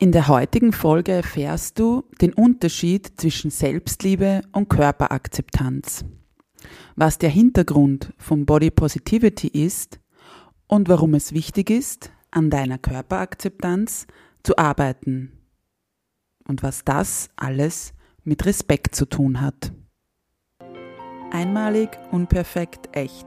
In der heutigen Folge erfährst du den Unterschied zwischen Selbstliebe und Körperakzeptanz, was der Hintergrund von Body Positivity ist und warum es wichtig ist, an deiner Körperakzeptanz zu arbeiten und was das alles mit Respekt zu tun hat. Einmalig, unperfekt, echt.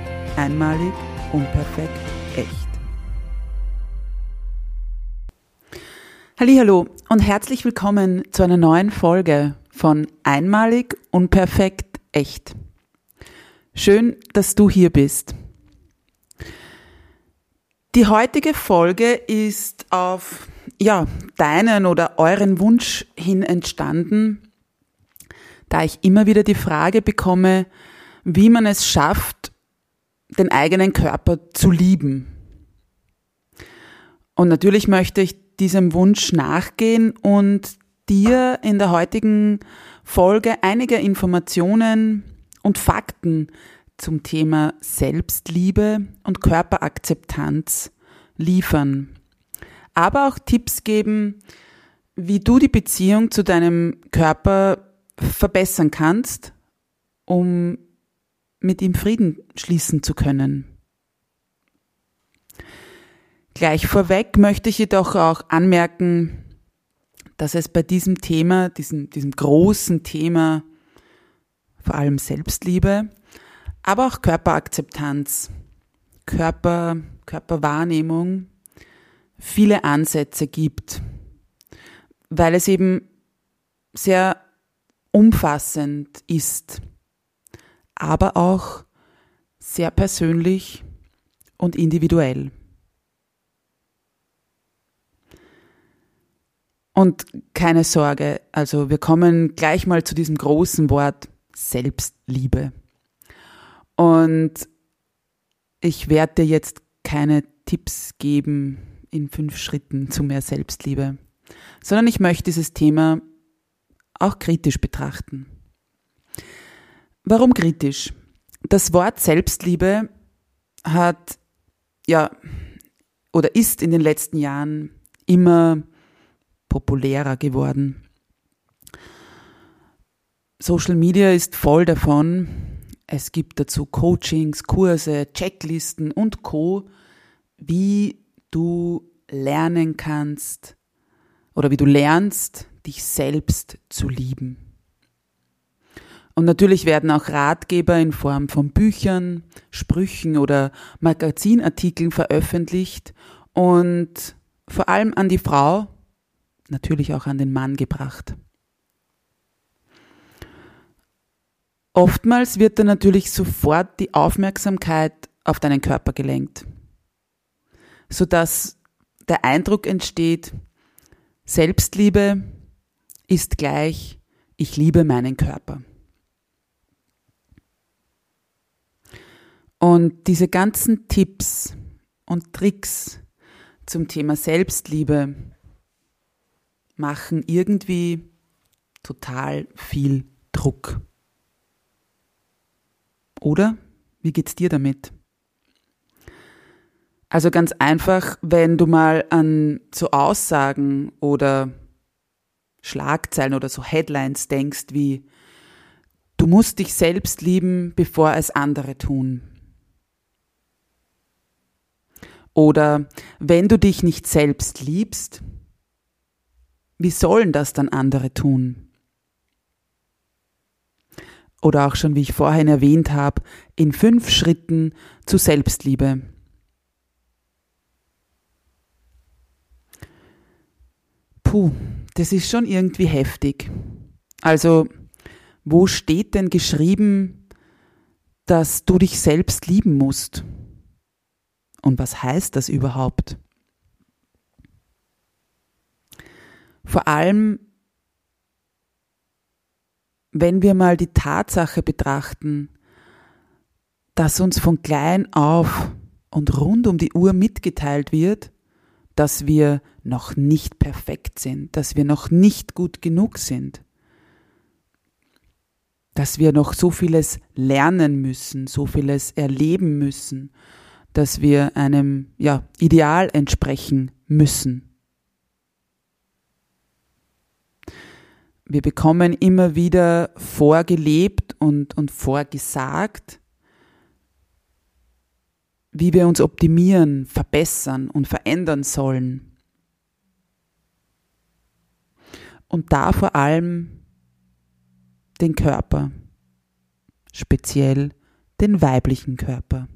Einmalig, unperfekt, echt. Hallo und herzlich willkommen zu einer neuen Folge von Einmalig, unperfekt, echt. Schön, dass du hier bist. Die heutige Folge ist auf ja, deinen oder euren Wunsch hin entstanden, da ich immer wieder die Frage bekomme, wie man es schafft, den eigenen Körper zu lieben. Und natürlich möchte ich diesem Wunsch nachgehen und dir in der heutigen Folge einige Informationen und Fakten zum Thema Selbstliebe und Körperakzeptanz liefern. Aber auch Tipps geben, wie du die Beziehung zu deinem Körper verbessern kannst, um mit ihm Frieden schließen zu können. Gleich vorweg möchte ich jedoch auch anmerken, dass es bei diesem Thema, diesem, diesem großen Thema, vor allem Selbstliebe, aber auch Körperakzeptanz, Körper, Körperwahrnehmung, viele Ansätze gibt, weil es eben sehr umfassend ist aber auch sehr persönlich und individuell. Und keine Sorge, also wir kommen gleich mal zu diesem großen Wort Selbstliebe. Und ich werde dir jetzt keine Tipps geben in fünf Schritten zu mehr Selbstliebe, sondern ich möchte dieses Thema auch kritisch betrachten. Warum kritisch? Das Wort Selbstliebe hat ja oder ist in den letzten Jahren immer populärer geworden. Social Media ist voll davon. Es gibt dazu Coachings, Kurse, Checklisten und Co, wie du lernen kannst oder wie du lernst, dich selbst zu lieben. Und natürlich werden auch Ratgeber in Form von Büchern, Sprüchen oder Magazinartikeln veröffentlicht und vor allem an die Frau, natürlich auch an den Mann gebracht. Oftmals wird dann natürlich sofort die Aufmerksamkeit auf deinen Körper gelenkt, sodass der Eindruck entsteht, Selbstliebe ist gleich, ich liebe meinen Körper. Und diese ganzen Tipps und Tricks zum Thema Selbstliebe machen irgendwie total viel Druck. Oder? Wie geht's dir damit? Also ganz einfach, wenn du mal an so Aussagen oder Schlagzeilen oder so Headlines denkst wie Du musst dich selbst lieben, bevor es andere tun. Oder wenn du dich nicht selbst liebst, wie sollen das dann andere tun? oder auch schon, wie ich vorhin erwähnt habe, in fünf Schritten zu Selbstliebe. Puh, das ist schon irgendwie heftig. Also, wo steht denn geschrieben, dass du dich selbst lieben musst? Und was heißt das überhaupt? Vor allem, wenn wir mal die Tatsache betrachten, dass uns von klein auf und rund um die Uhr mitgeteilt wird, dass wir noch nicht perfekt sind, dass wir noch nicht gut genug sind, dass wir noch so vieles lernen müssen, so vieles erleben müssen, dass wir einem ja, Ideal entsprechen müssen. Wir bekommen immer wieder vorgelebt und, und vorgesagt, wie wir uns optimieren, verbessern und verändern sollen. Und da vor allem den Körper, speziell den weiblichen Körper.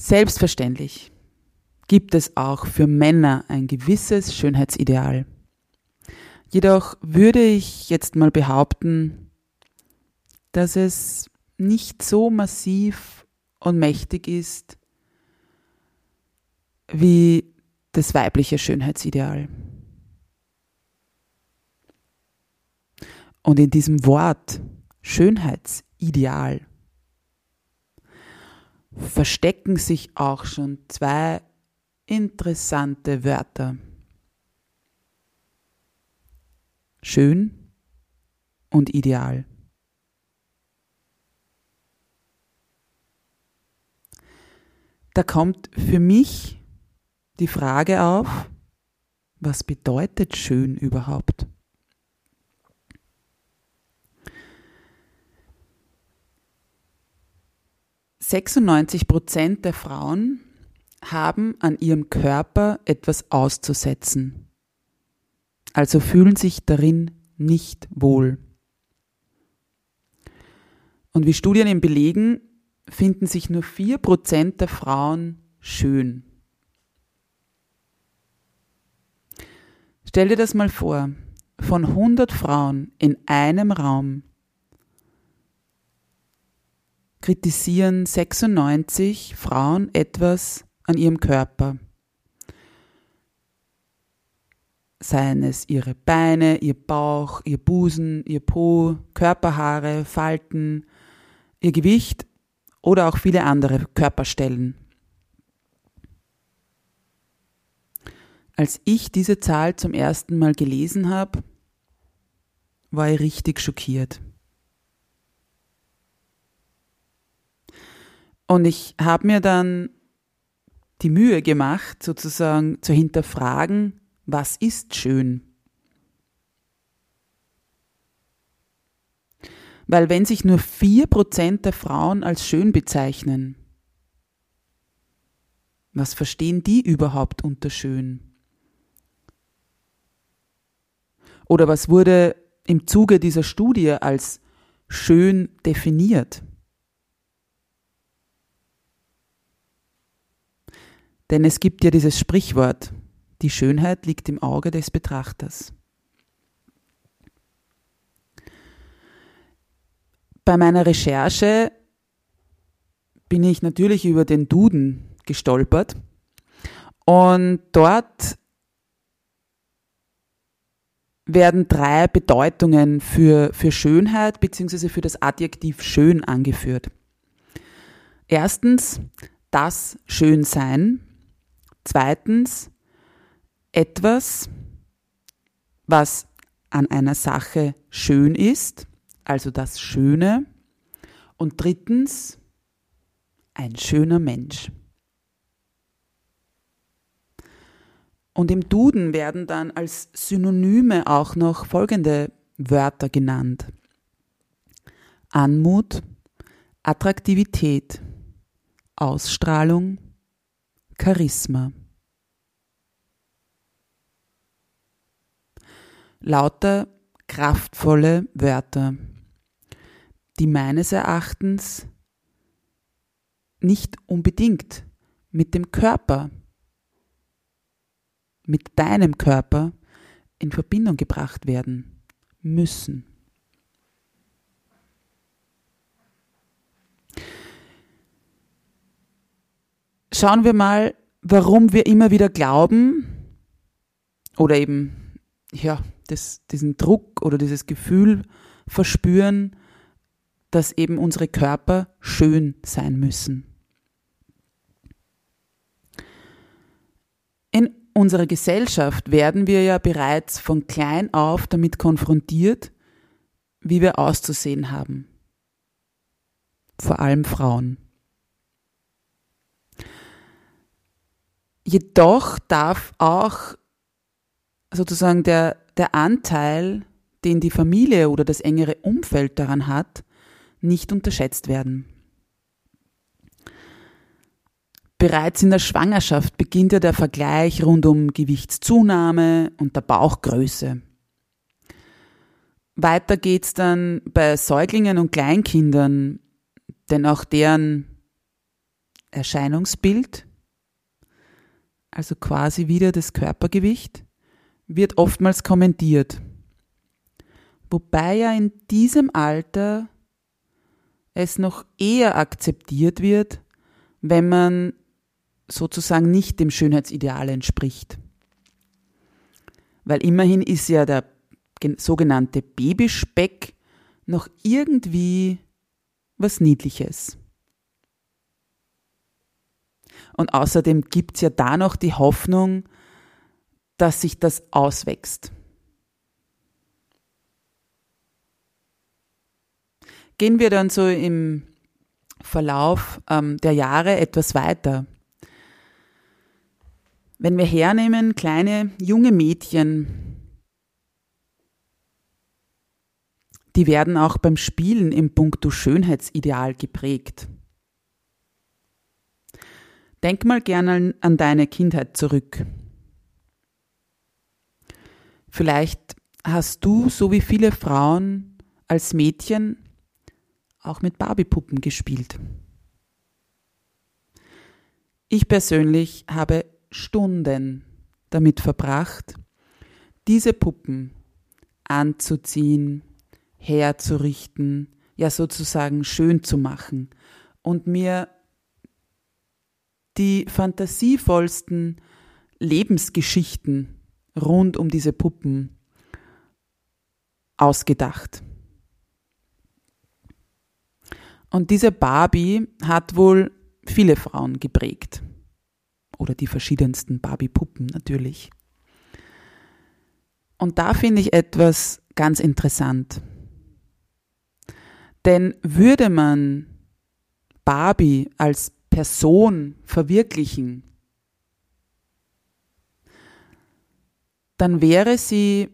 Selbstverständlich gibt es auch für Männer ein gewisses Schönheitsideal. Jedoch würde ich jetzt mal behaupten, dass es nicht so massiv und mächtig ist wie das weibliche Schönheitsideal. Und in diesem Wort Schönheitsideal verstecken sich auch schon zwei interessante Wörter. schön und ideal. Da kommt für mich die Frage auf, was bedeutet schön überhaupt? Sechsundneunzig Prozent der Frauen haben an ihrem Körper etwas auszusetzen also fühlen sich darin nicht wohl. Und wie Studien eben belegen, finden sich nur 4% der Frauen schön. Stell dir das mal vor, von 100 Frauen in einem Raum kritisieren 96 Frauen etwas an ihrem Körper seien es ihre Beine, ihr Bauch, ihr Busen, ihr Po, Körperhaare, Falten, ihr Gewicht oder auch viele andere Körperstellen. Als ich diese Zahl zum ersten Mal gelesen habe, war ich richtig schockiert. Und ich habe mir dann die Mühe gemacht, sozusagen zu hinterfragen, was ist schön? Weil wenn sich nur 4% der Frauen als schön bezeichnen, was verstehen die überhaupt unter schön? Oder was wurde im Zuge dieser Studie als schön definiert? Denn es gibt ja dieses Sprichwort, die Schönheit liegt im Auge des Betrachters. Bei meiner Recherche bin ich natürlich über den Duden gestolpert und dort werden drei Bedeutungen für, für Schönheit bzw. für das Adjektiv schön angeführt. Erstens das Schönsein, zweitens etwas, was an einer Sache schön ist, also das Schöne. Und drittens, ein schöner Mensch. Und im Duden werden dann als Synonyme auch noch folgende Wörter genannt. Anmut, Attraktivität, Ausstrahlung, Charisma. Lauter kraftvolle Wörter, die meines Erachtens nicht unbedingt mit dem Körper, mit deinem Körper in Verbindung gebracht werden müssen. Schauen wir mal, warum wir immer wieder glauben oder eben ja, das, diesen Druck oder dieses Gefühl verspüren, dass eben unsere Körper schön sein müssen. In unserer Gesellschaft werden wir ja bereits von klein auf damit konfrontiert, wie wir auszusehen haben. Vor allem Frauen. Jedoch darf auch sozusagen der, der Anteil, den die Familie oder das engere Umfeld daran hat, nicht unterschätzt werden. Bereits in der Schwangerschaft beginnt ja der Vergleich rund um Gewichtszunahme und der Bauchgröße. Weiter geht's dann bei Säuglingen und Kleinkindern, denn auch deren Erscheinungsbild, also quasi wieder das Körpergewicht, wird oftmals kommentiert. Wobei ja in diesem Alter es noch eher akzeptiert wird, wenn man sozusagen nicht dem Schönheitsideal entspricht. Weil immerhin ist ja der sogenannte Babyspeck noch irgendwie was Niedliches. Und außerdem gibt es ja da noch die Hoffnung, dass sich das auswächst. Gehen wir dann so im Verlauf ähm, der Jahre etwas weiter. Wenn wir hernehmen, kleine junge Mädchen, die werden auch beim Spielen im Punkto Schönheitsideal geprägt. Denk mal gerne an deine Kindheit zurück. Vielleicht hast du, so wie viele Frauen, als Mädchen auch mit Barbiepuppen gespielt. Ich persönlich habe Stunden damit verbracht, diese Puppen anzuziehen, herzurichten, ja sozusagen schön zu machen und mir die fantasievollsten Lebensgeschichten rund um diese Puppen ausgedacht. Und diese Barbie hat wohl viele Frauen geprägt. Oder die verschiedensten Barbie-Puppen natürlich. Und da finde ich etwas ganz interessant. Denn würde man Barbie als Person verwirklichen, dann wäre sie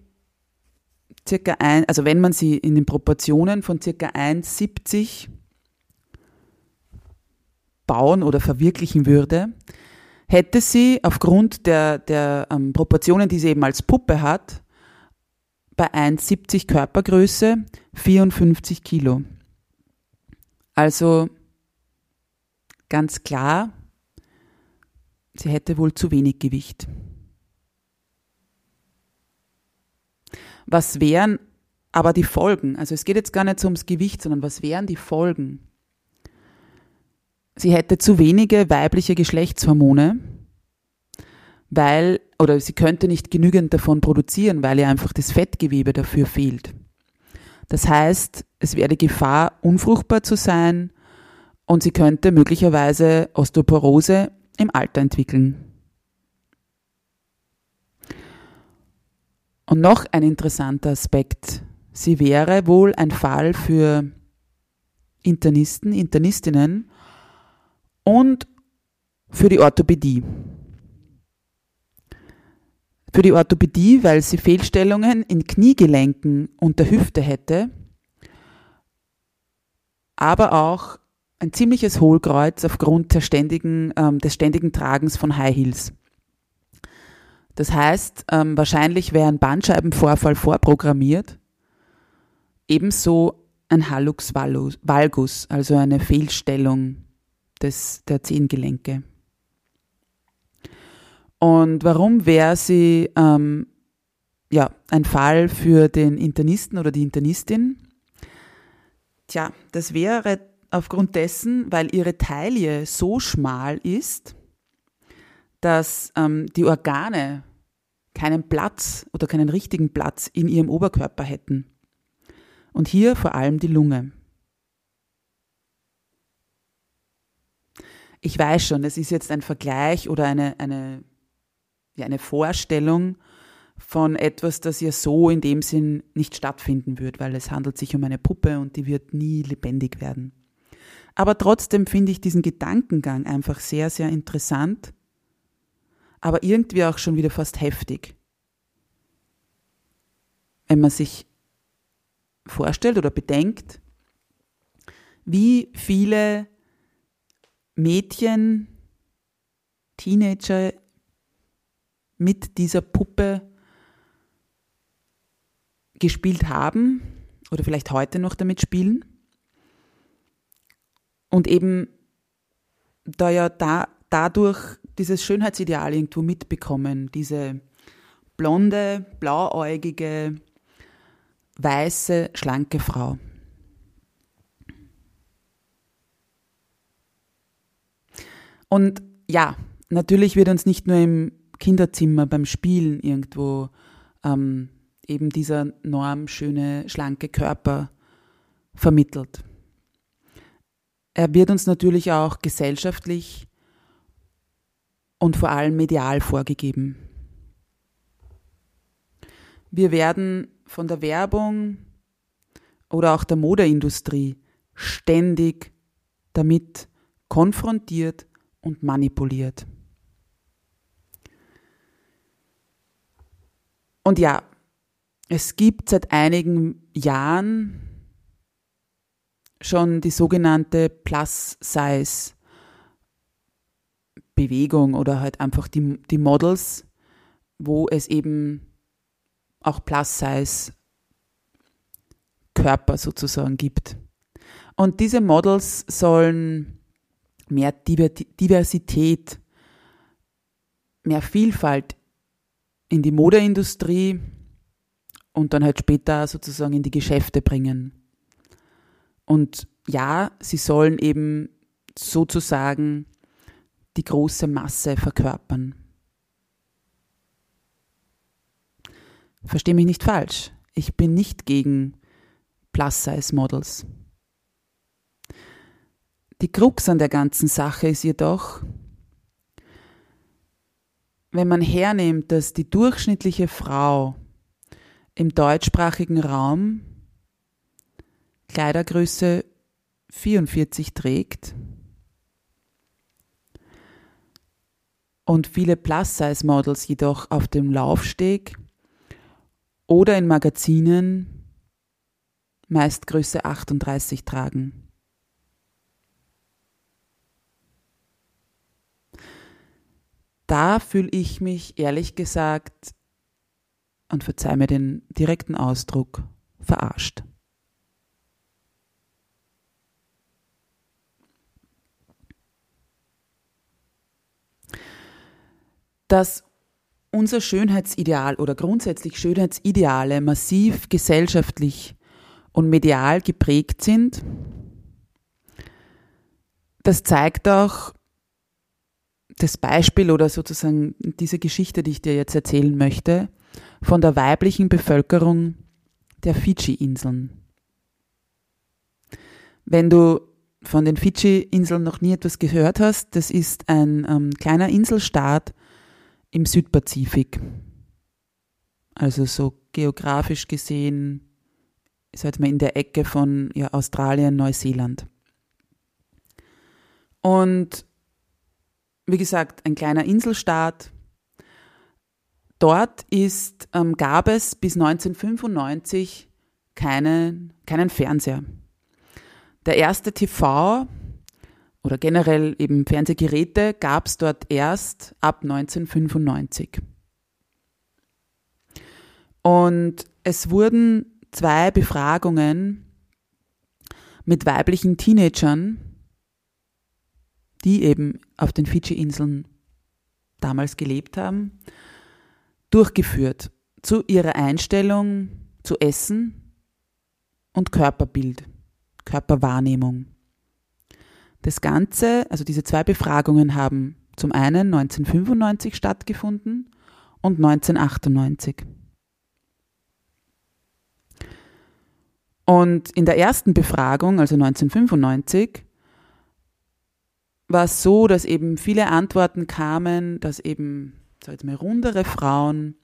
circa ein, also wenn man sie in den Proportionen von circa 1,70 bauen oder verwirklichen würde, hätte sie aufgrund der, der ähm, Proportionen, die sie eben als Puppe hat, bei 1,70 Körpergröße 54 Kilo. Also ganz klar, sie hätte wohl zu wenig Gewicht. Was wären aber die Folgen? Also es geht jetzt gar nicht so ums Gewicht, sondern was wären die Folgen? Sie hätte zu wenige weibliche Geschlechtshormone, weil, oder sie könnte nicht genügend davon produzieren, weil ihr einfach das Fettgewebe dafür fehlt. Das heißt, es wäre Gefahr, unfruchtbar zu sein und sie könnte möglicherweise Osteoporose im Alter entwickeln. Und noch ein interessanter Aspekt. Sie wäre wohl ein Fall für Internisten, Internistinnen und für die Orthopädie. Für die Orthopädie, weil sie Fehlstellungen in Kniegelenken und der Hüfte hätte, aber auch ein ziemliches Hohlkreuz aufgrund ständigen, ähm, des ständigen Tragens von High Heels. Das heißt, ähm, wahrscheinlich wäre ein Bandscheibenvorfall vorprogrammiert ebenso ein Hallux valgus, also eine Fehlstellung des, der Zehengelenke. Und warum wäre sie ähm, ja, ein Fall für den Internisten oder die Internistin? Tja, das wäre aufgrund dessen, weil ihre Taille so schmal ist, dass ähm, die Organe keinen Platz oder keinen richtigen Platz in ihrem Oberkörper hätten. Und hier vor allem die Lunge. Ich weiß schon, es ist jetzt ein Vergleich oder eine, eine, ja, eine Vorstellung von etwas, das ja so in dem Sinn nicht stattfinden wird, weil es handelt sich um eine Puppe und die wird nie lebendig werden. Aber trotzdem finde ich diesen Gedankengang einfach sehr, sehr interessant, aber irgendwie auch schon wieder fast heftig. Wenn man sich vorstellt oder bedenkt, wie viele Mädchen, Teenager mit dieser Puppe gespielt haben oder vielleicht heute noch damit spielen. Und eben da ja da, dadurch dieses Schönheitsideal irgendwo mitbekommen, diese blonde, blauäugige, weiße, schlanke Frau. Und ja, natürlich wird uns nicht nur im Kinderzimmer beim Spielen irgendwo ähm, eben dieser normschöne, schlanke Körper vermittelt. Er wird uns natürlich auch gesellschaftlich und vor allem medial vorgegeben. Wir werden von der Werbung oder auch der Modeindustrie ständig damit konfrontiert und manipuliert. Und ja, es gibt seit einigen Jahren schon die sogenannte Plus-Size-Bewegung oder halt einfach die, die Models, wo es eben auch Plus-Size-Körper sozusagen gibt. Und diese Models sollen mehr Diversität, mehr Vielfalt in die Modeindustrie und dann halt später sozusagen in die Geschäfte bringen. Und ja, sie sollen eben sozusagen die große Masse verkörpern. Versteh mich nicht falsch. Ich bin nicht gegen Plus-Size-Models. Die Krux an der ganzen Sache ist jedoch, wenn man hernimmt, dass die durchschnittliche Frau im deutschsprachigen Raum Kleidergröße 44 trägt und viele Plus-Size-Models jedoch auf dem Laufsteg oder in Magazinen meist Größe 38 tragen. Da fühle ich mich ehrlich gesagt und verzeih mir den direkten Ausdruck, verarscht. Dass unser Schönheitsideal oder grundsätzlich Schönheitsideale massiv gesellschaftlich und medial geprägt sind, das zeigt auch das Beispiel oder sozusagen diese Geschichte, die ich dir jetzt erzählen möchte, von der weiblichen Bevölkerung der Fidschi-Inseln. Wenn du von den Fidschi-Inseln noch nie etwas gehört hast, das ist ein ähm, kleiner Inselstaat im Südpazifik. Also so geografisch gesehen, ist halt mal in der Ecke von ja, Australien, Neuseeland. Und wie gesagt, ein kleiner Inselstaat, Dort ist, ähm, gab es bis 1995 keinen, keinen Fernseher. Der erste TV oder generell eben Fernsehgeräte gab es dort erst ab 1995. Und es wurden zwei Befragungen mit weiblichen Teenagern, die eben auf den Fidschi-Inseln damals gelebt haben, durchgeführt zu ihrer Einstellung zu Essen und Körperbild, Körperwahrnehmung. Das Ganze, also diese zwei Befragungen haben zum einen 1995 stattgefunden und 1998. Und in der ersten Befragung, also 1995, war es so, dass eben viele Antworten kamen, dass eben, jetzt mal, rundere Frauen,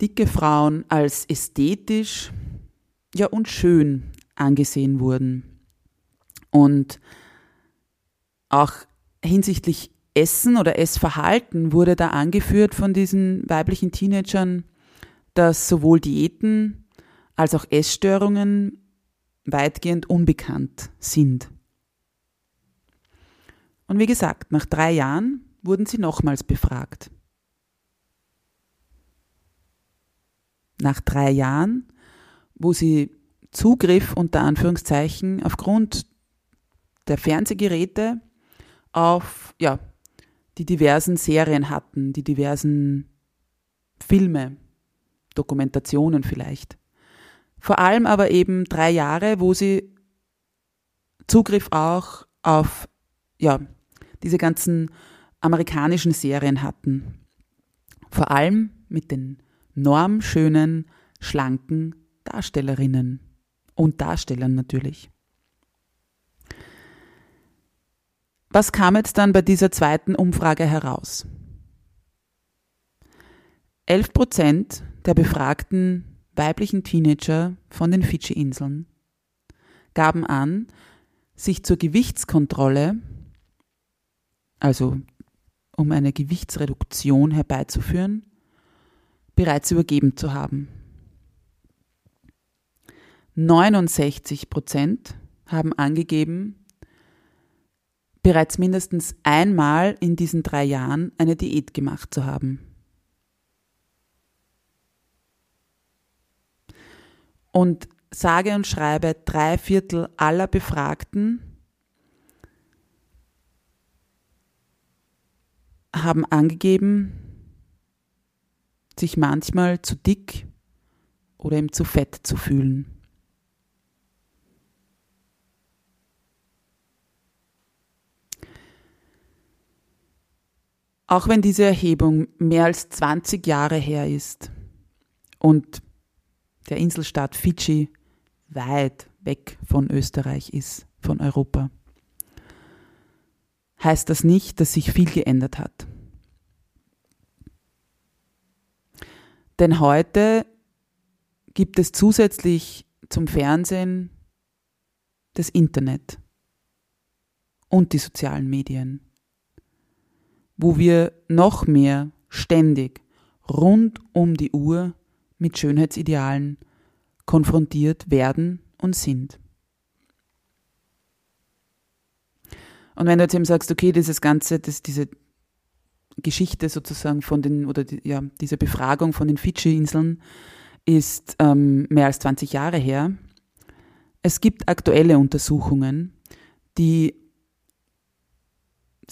dicke Frauen als ästhetisch, ja und schön angesehen wurden. Und auch hinsichtlich Essen oder Essverhalten wurde da angeführt von diesen weiblichen Teenagern, dass sowohl Diäten als auch Essstörungen weitgehend unbekannt sind. Und wie gesagt, nach drei Jahren wurden sie nochmals befragt. Nach drei Jahren, wo sie Zugriff unter Anführungszeichen aufgrund der Fernsehgeräte auf ja, die diversen Serien hatten, die diversen Filme, Dokumentationen vielleicht. Vor allem aber eben drei Jahre, wo sie Zugriff auch auf ja, diese ganzen amerikanischen Serien hatten. Vor allem mit den normschönen, schlanken Darstellerinnen und Darstellern natürlich. Was kam jetzt dann bei dieser zweiten Umfrage heraus? 11 Prozent der befragten weiblichen Teenager von den Fidschi-Inseln gaben an, sich zur Gewichtskontrolle, also um eine Gewichtsreduktion herbeizuführen, bereits übergeben zu haben. 69 Prozent haben angegeben, bereits mindestens einmal in diesen drei Jahren eine Diät gemacht zu haben. Und sage und schreibe, drei Viertel aller Befragten haben angegeben, sich manchmal zu dick oder eben zu fett zu fühlen. Auch wenn diese Erhebung mehr als 20 Jahre her ist und der Inselstaat Fidschi weit weg von Österreich ist, von Europa, heißt das nicht, dass sich viel geändert hat. Denn heute gibt es zusätzlich zum Fernsehen das Internet und die sozialen Medien wo wir noch mehr ständig rund um die Uhr mit Schönheitsidealen konfrontiert werden und sind. Und wenn du jetzt eben sagst, okay, dieses Ganze, das, diese Geschichte sozusagen von den, oder die, ja, diese Befragung von den Fidschi-Inseln ist ähm, mehr als 20 Jahre her. Es gibt aktuelle Untersuchungen, die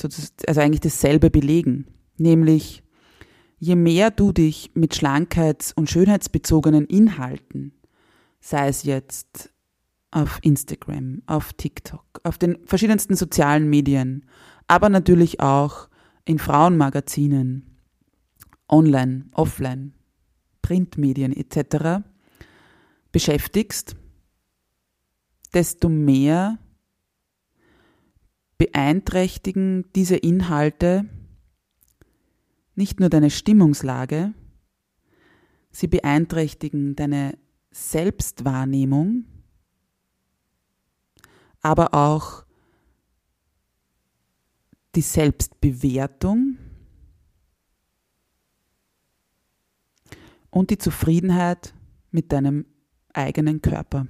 also eigentlich dasselbe belegen. Nämlich, je mehr du dich mit schlankheits- und schönheitsbezogenen Inhalten, sei es jetzt auf Instagram, auf TikTok, auf den verschiedensten sozialen Medien, aber natürlich auch in Frauenmagazinen, online, offline, Printmedien etc. beschäftigst, desto mehr beeinträchtigen diese Inhalte nicht nur deine Stimmungslage, sie beeinträchtigen deine Selbstwahrnehmung, aber auch die Selbstbewertung und die Zufriedenheit mit deinem eigenen Körper.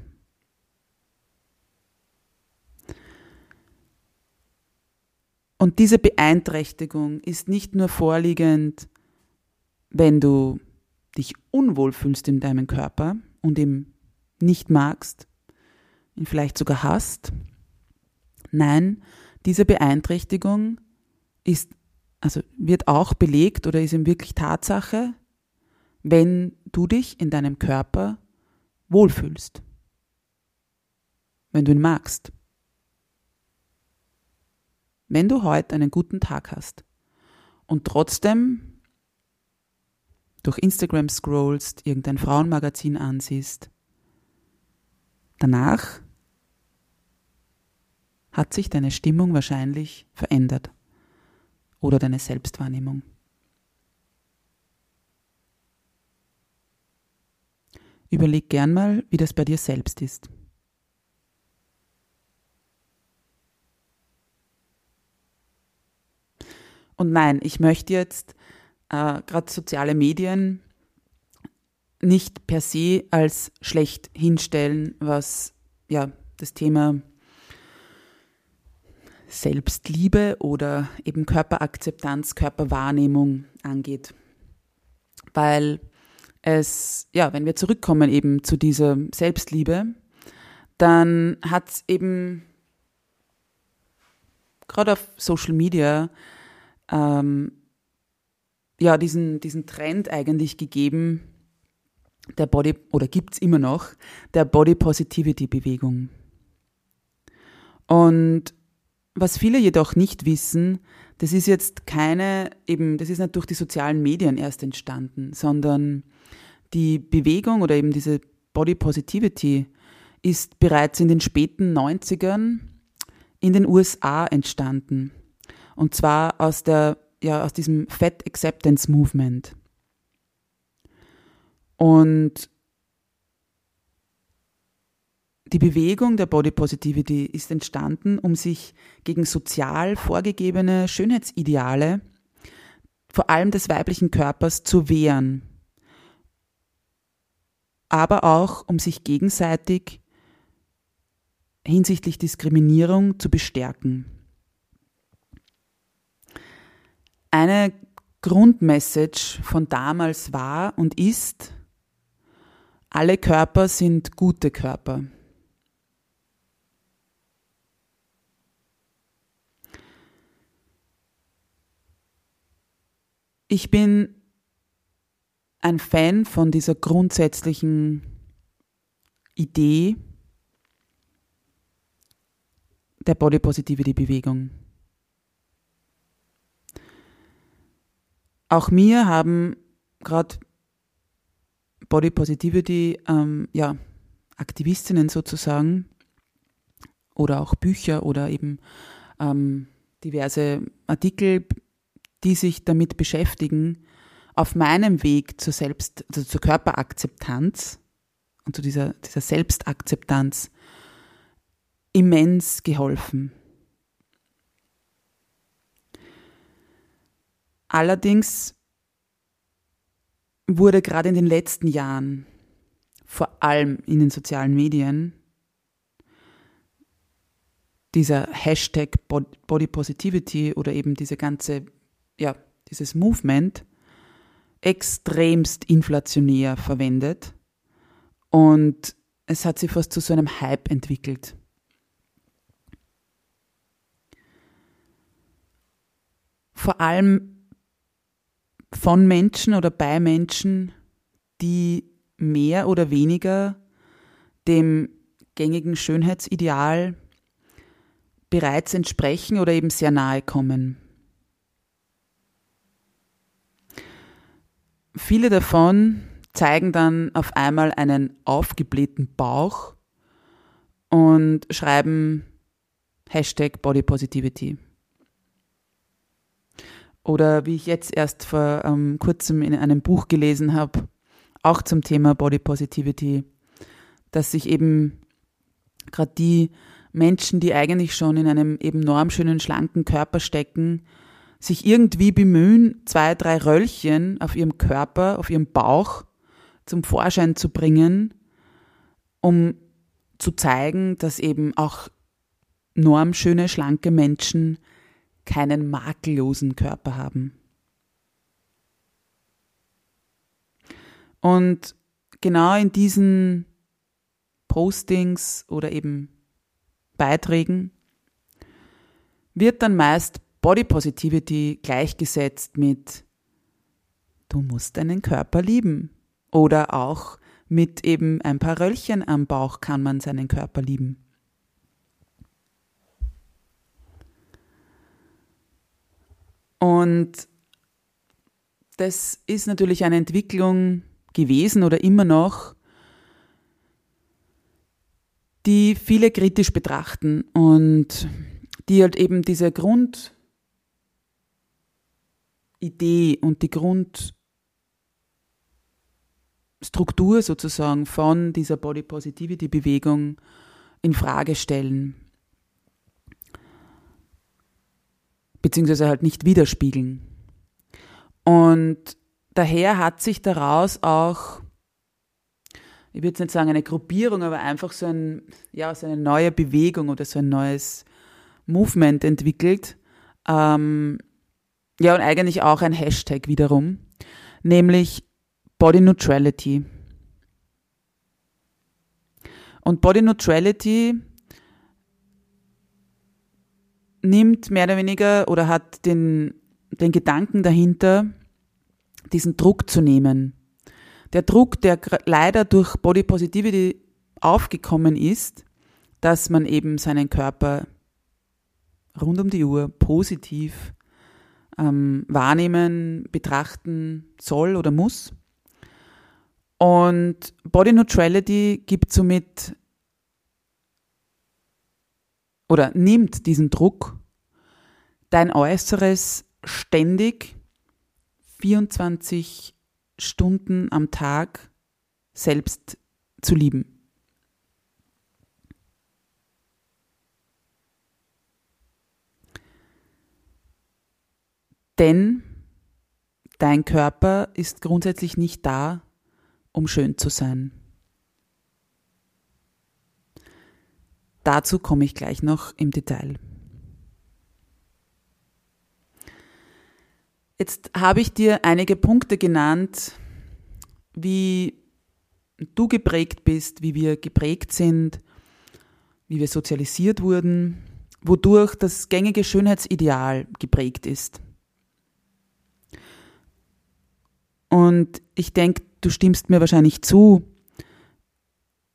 Und diese Beeinträchtigung ist nicht nur vorliegend, wenn du dich unwohl fühlst in deinem Körper und ihm nicht magst, ihn vielleicht sogar hasst. Nein, diese Beeinträchtigung ist, also wird auch belegt oder ist ihm wirklich Tatsache, wenn du dich in deinem Körper wohlfühlst. Wenn du ihn magst. Wenn du heute einen guten Tag hast und trotzdem durch Instagram scrollst, irgendein Frauenmagazin ansiehst, danach hat sich deine Stimmung wahrscheinlich verändert oder deine Selbstwahrnehmung. Überleg gern mal, wie das bei dir selbst ist. Und nein, ich möchte jetzt äh, gerade soziale Medien nicht per se als schlecht hinstellen, was ja das Thema Selbstliebe oder eben Körperakzeptanz, Körperwahrnehmung angeht. Weil es, ja, wenn wir zurückkommen eben zu dieser Selbstliebe, dann hat es eben gerade auf Social Media ähm, ja diesen, diesen Trend eigentlich gegeben, der Body, oder gibt es immer noch, der Body Positivity Bewegung. Und was viele jedoch nicht wissen, das ist jetzt keine, eben, das ist nicht durch die sozialen Medien erst entstanden, sondern die Bewegung oder eben diese Body Positivity ist bereits in den späten 90ern in den USA entstanden. Und zwar aus der, ja, aus diesem Fat Acceptance Movement. Und die Bewegung der Body Positivity ist entstanden, um sich gegen sozial vorgegebene Schönheitsideale, vor allem des weiblichen Körpers, zu wehren. Aber auch, um sich gegenseitig hinsichtlich Diskriminierung zu bestärken. Eine Grundmessage von damals war und ist, alle Körper sind gute Körper. Ich bin ein Fan von dieser grundsätzlichen Idee der Body Positivity Bewegung. Auch mir haben gerade Body Positivity, ähm, ja, Aktivistinnen sozusagen oder auch Bücher oder eben ähm, diverse Artikel, die sich damit beschäftigen, auf meinem Weg zur Selbst, also zur Körperakzeptanz und zu dieser, dieser Selbstakzeptanz immens geholfen. Allerdings wurde gerade in den letzten Jahren, vor allem in den sozialen Medien, dieser Hashtag Body Positivity oder eben diese ganze, ja, dieses Movement extremst inflationär verwendet und es hat sich fast zu so einem Hype entwickelt. Vor allem von Menschen oder bei Menschen, die mehr oder weniger dem gängigen Schönheitsideal bereits entsprechen oder eben sehr nahe kommen. Viele davon zeigen dann auf einmal einen aufgeblähten Bauch und schreiben Hashtag Body Positivity. Oder wie ich jetzt erst vor ähm, kurzem in einem Buch gelesen habe, auch zum Thema Body Positivity, dass sich eben gerade die Menschen, die eigentlich schon in einem eben normschönen, schlanken Körper stecken, sich irgendwie bemühen, zwei, drei Röllchen auf ihrem Körper, auf ihrem Bauch zum Vorschein zu bringen, um zu zeigen, dass eben auch normschöne, schlanke Menschen keinen makellosen Körper haben. Und genau in diesen Postings oder eben Beiträgen wird dann meist Body Positivity gleichgesetzt mit du musst deinen Körper lieben oder auch mit eben ein paar Röllchen am Bauch kann man seinen Körper lieben. Und das ist natürlich eine Entwicklung gewesen oder immer noch, die viele kritisch betrachten und die halt eben diese Grundidee und die Grundstruktur sozusagen von dieser Body Positivity Bewegung in Frage stellen. Beziehungsweise halt nicht widerspiegeln. Und daher hat sich daraus auch, ich würde nicht sagen eine Gruppierung, aber einfach so, ein, ja, so eine neue Bewegung oder so ein neues Movement entwickelt. Ähm, ja, und eigentlich auch ein Hashtag wiederum, nämlich Body Neutrality. Und Body Neutrality nimmt mehr oder weniger oder hat den, den Gedanken dahinter, diesen Druck zu nehmen. Der Druck, der leider durch Body Positivity aufgekommen ist, dass man eben seinen Körper rund um die Uhr positiv ähm, wahrnehmen, betrachten soll oder muss. Und Body Neutrality gibt somit oder nimmt diesen Druck, dein Äußeres ständig 24 Stunden am Tag selbst zu lieben. Denn dein Körper ist grundsätzlich nicht da, um schön zu sein. Dazu komme ich gleich noch im Detail. Jetzt habe ich dir einige Punkte genannt, wie du geprägt bist, wie wir geprägt sind, wie wir sozialisiert wurden, wodurch das gängige Schönheitsideal geprägt ist. Und ich denke, du stimmst mir wahrscheinlich zu.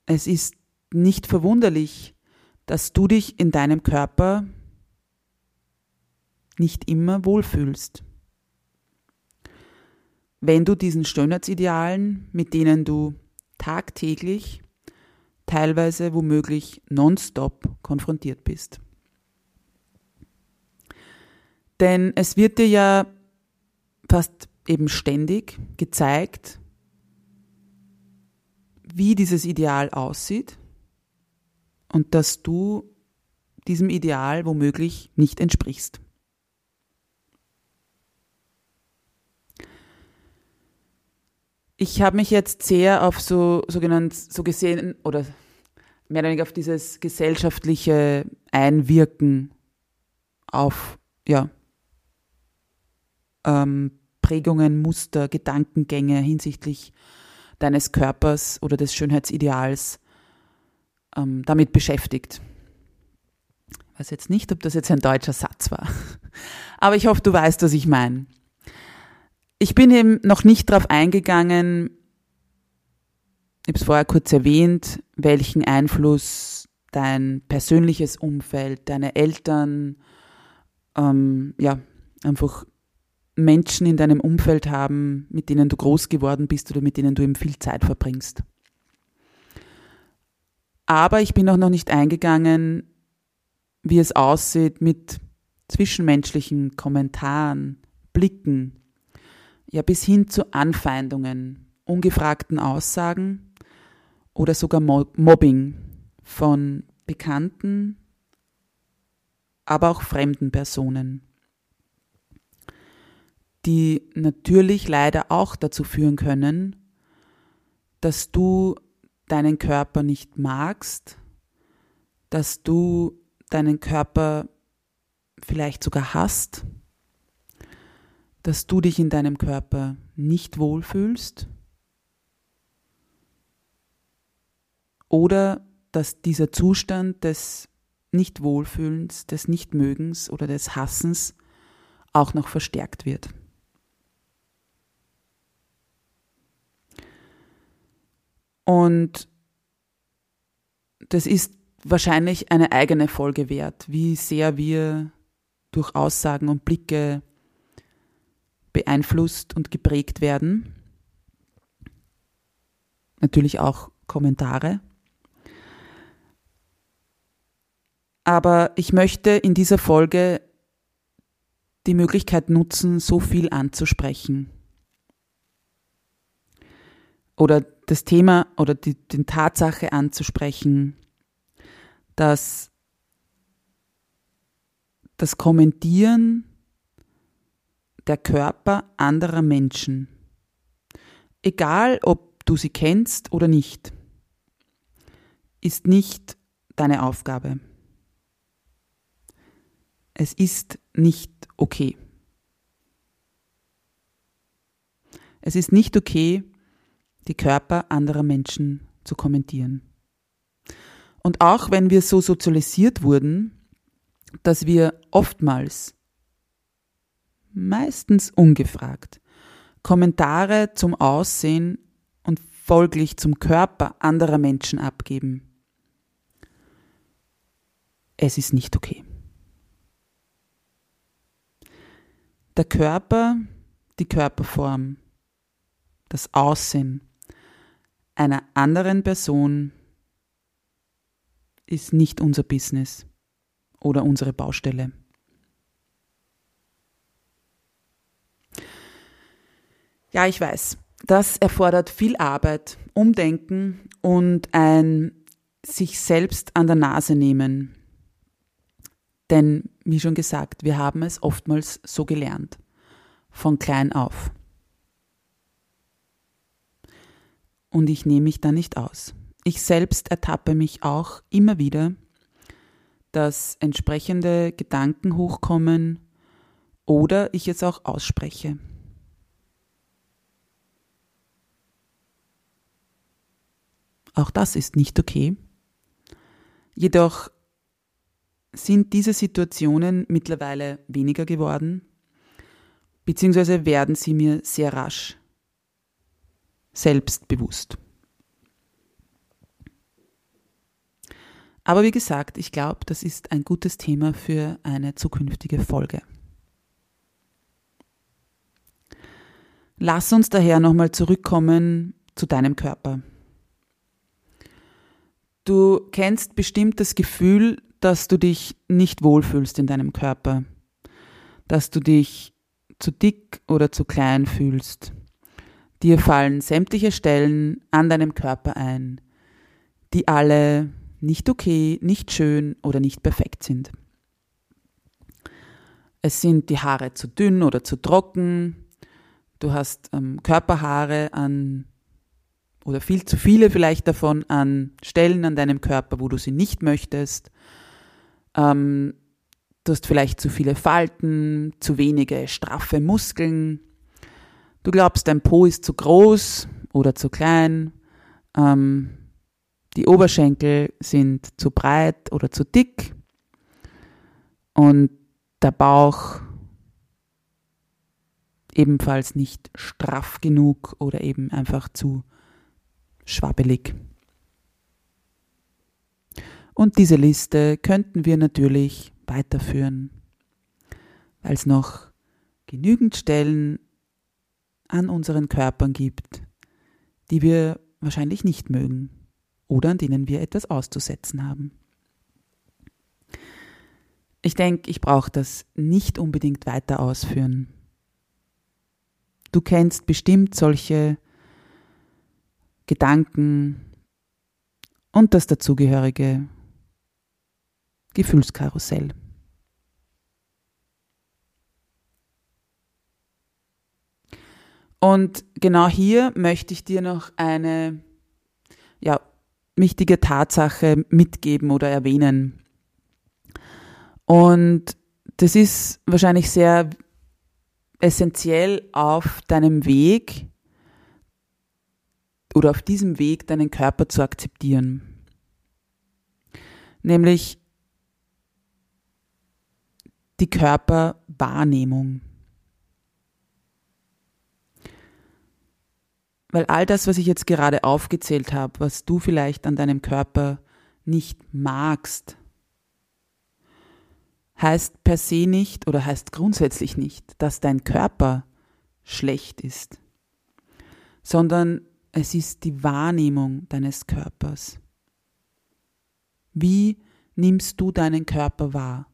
Es ist nicht verwunderlich, dass du dich in deinem Körper nicht immer wohlfühlst. Wenn du diesen Schönheitsidealen, mit denen du tagtäglich, teilweise womöglich nonstop konfrontiert bist. Denn es wird dir ja fast eben ständig gezeigt, wie dieses Ideal aussieht und dass du diesem Ideal womöglich nicht entsprichst. Ich habe mich jetzt sehr auf so sogenannt so gesehen oder mehr oder weniger auf dieses gesellschaftliche Einwirken auf ja ähm, Prägungen, Muster, Gedankengänge hinsichtlich deines Körpers oder des Schönheitsideals ähm, damit beschäftigt. Ich weiß jetzt nicht, ob das jetzt ein deutscher Satz war, aber ich hoffe, du weißt, was ich meine. Ich bin eben noch nicht darauf eingegangen, ich habe es vorher kurz erwähnt, welchen Einfluss dein persönliches Umfeld, deine Eltern, ähm, ja, einfach Menschen in deinem Umfeld haben, mit denen du groß geworden bist oder mit denen du eben viel Zeit verbringst. Aber ich bin auch noch nicht eingegangen, wie es aussieht mit zwischenmenschlichen Kommentaren, Blicken, ja bis hin zu Anfeindungen, ungefragten Aussagen oder sogar Mobbing von Bekannten, aber auch fremden Personen. Die natürlich leider auch dazu führen können, dass du deinen Körper nicht magst, dass du deinen Körper vielleicht sogar hast, dass du dich in deinem Körper nicht wohlfühlst oder dass dieser Zustand des Nichtwohlfühlens, des Nichtmögens oder des Hassens auch noch verstärkt wird. Und das ist wahrscheinlich eine eigene Folge wert, wie sehr wir durch Aussagen und Blicke beeinflusst und geprägt werden. Natürlich auch Kommentare. Aber ich möchte in dieser Folge die Möglichkeit nutzen, so viel anzusprechen. Oder das Thema oder die, die Tatsache anzusprechen, dass das Kommentieren der Körper anderer Menschen, egal ob du sie kennst oder nicht, ist nicht deine Aufgabe. Es ist nicht okay. Es ist nicht okay, die Körper anderer Menschen zu kommentieren. Und auch wenn wir so sozialisiert wurden, dass wir oftmals, meistens ungefragt, Kommentare zum Aussehen und folglich zum Körper anderer Menschen abgeben. Es ist nicht okay. Der Körper, die Körperform, das Aussehen einer anderen Person ist nicht unser Business oder unsere Baustelle. Ja, ich weiß, das erfordert viel Arbeit, Umdenken und ein sich selbst an der Nase nehmen. Denn, wie schon gesagt, wir haben es oftmals so gelernt, von klein auf. Und ich nehme mich da nicht aus. Ich selbst ertappe mich auch immer wieder, dass entsprechende Gedanken hochkommen oder ich es auch ausspreche. Auch das ist nicht okay. Jedoch sind diese Situationen mittlerweile weniger geworden, beziehungsweise werden sie mir sehr rasch selbstbewusst. Aber wie gesagt, ich glaube, das ist ein gutes Thema für eine zukünftige Folge. Lass uns daher nochmal zurückkommen zu deinem Körper. Du kennst bestimmt das Gefühl, dass du dich nicht wohlfühlst in deinem Körper, dass du dich zu dick oder zu klein fühlst. Dir fallen sämtliche Stellen an deinem Körper ein, die alle nicht okay, nicht schön oder nicht perfekt sind. Es sind die Haare zu dünn oder zu trocken. Du hast ähm, Körperhaare an oder viel zu viele vielleicht davon an Stellen an deinem Körper, wo du sie nicht möchtest. Ähm, du hast vielleicht zu viele Falten, zu wenige straffe Muskeln. Du glaubst, dein Po ist zu groß oder zu klein. Ähm, die Oberschenkel sind zu breit oder zu dick und der Bauch ebenfalls nicht straff genug oder eben einfach zu schwabbelig. Und diese Liste könnten wir natürlich weiterführen, weil es noch genügend Stellen an unseren Körpern gibt, die wir wahrscheinlich nicht mögen oder an denen wir etwas auszusetzen haben. Ich denke, ich brauche das nicht unbedingt weiter ausführen. Du kennst bestimmt solche Gedanken und das dazugehörige Gefühlskarussell. Und genau hier möchte ich dir noch eine ja, wichtige Tatsache mitgeben oder erwähnen. Und das ist wahrscheinlich sehr essentiell auf deinem Weg oder auf diesem Weg deinen Körper zu akzeptieren. nämlich die Körperwahrnehmung. Weil all das, was ich jetzt gerade aufgezählt habe, was du vielleicht an deinem Körper nicht magst, heißt per se nicht oder heißt grundsätzlich nicht, dass dein Körper schlecht ist, sondern es ist die Wahrnehmung deines Körpers. Wie nimmst du deinen Körper wahr?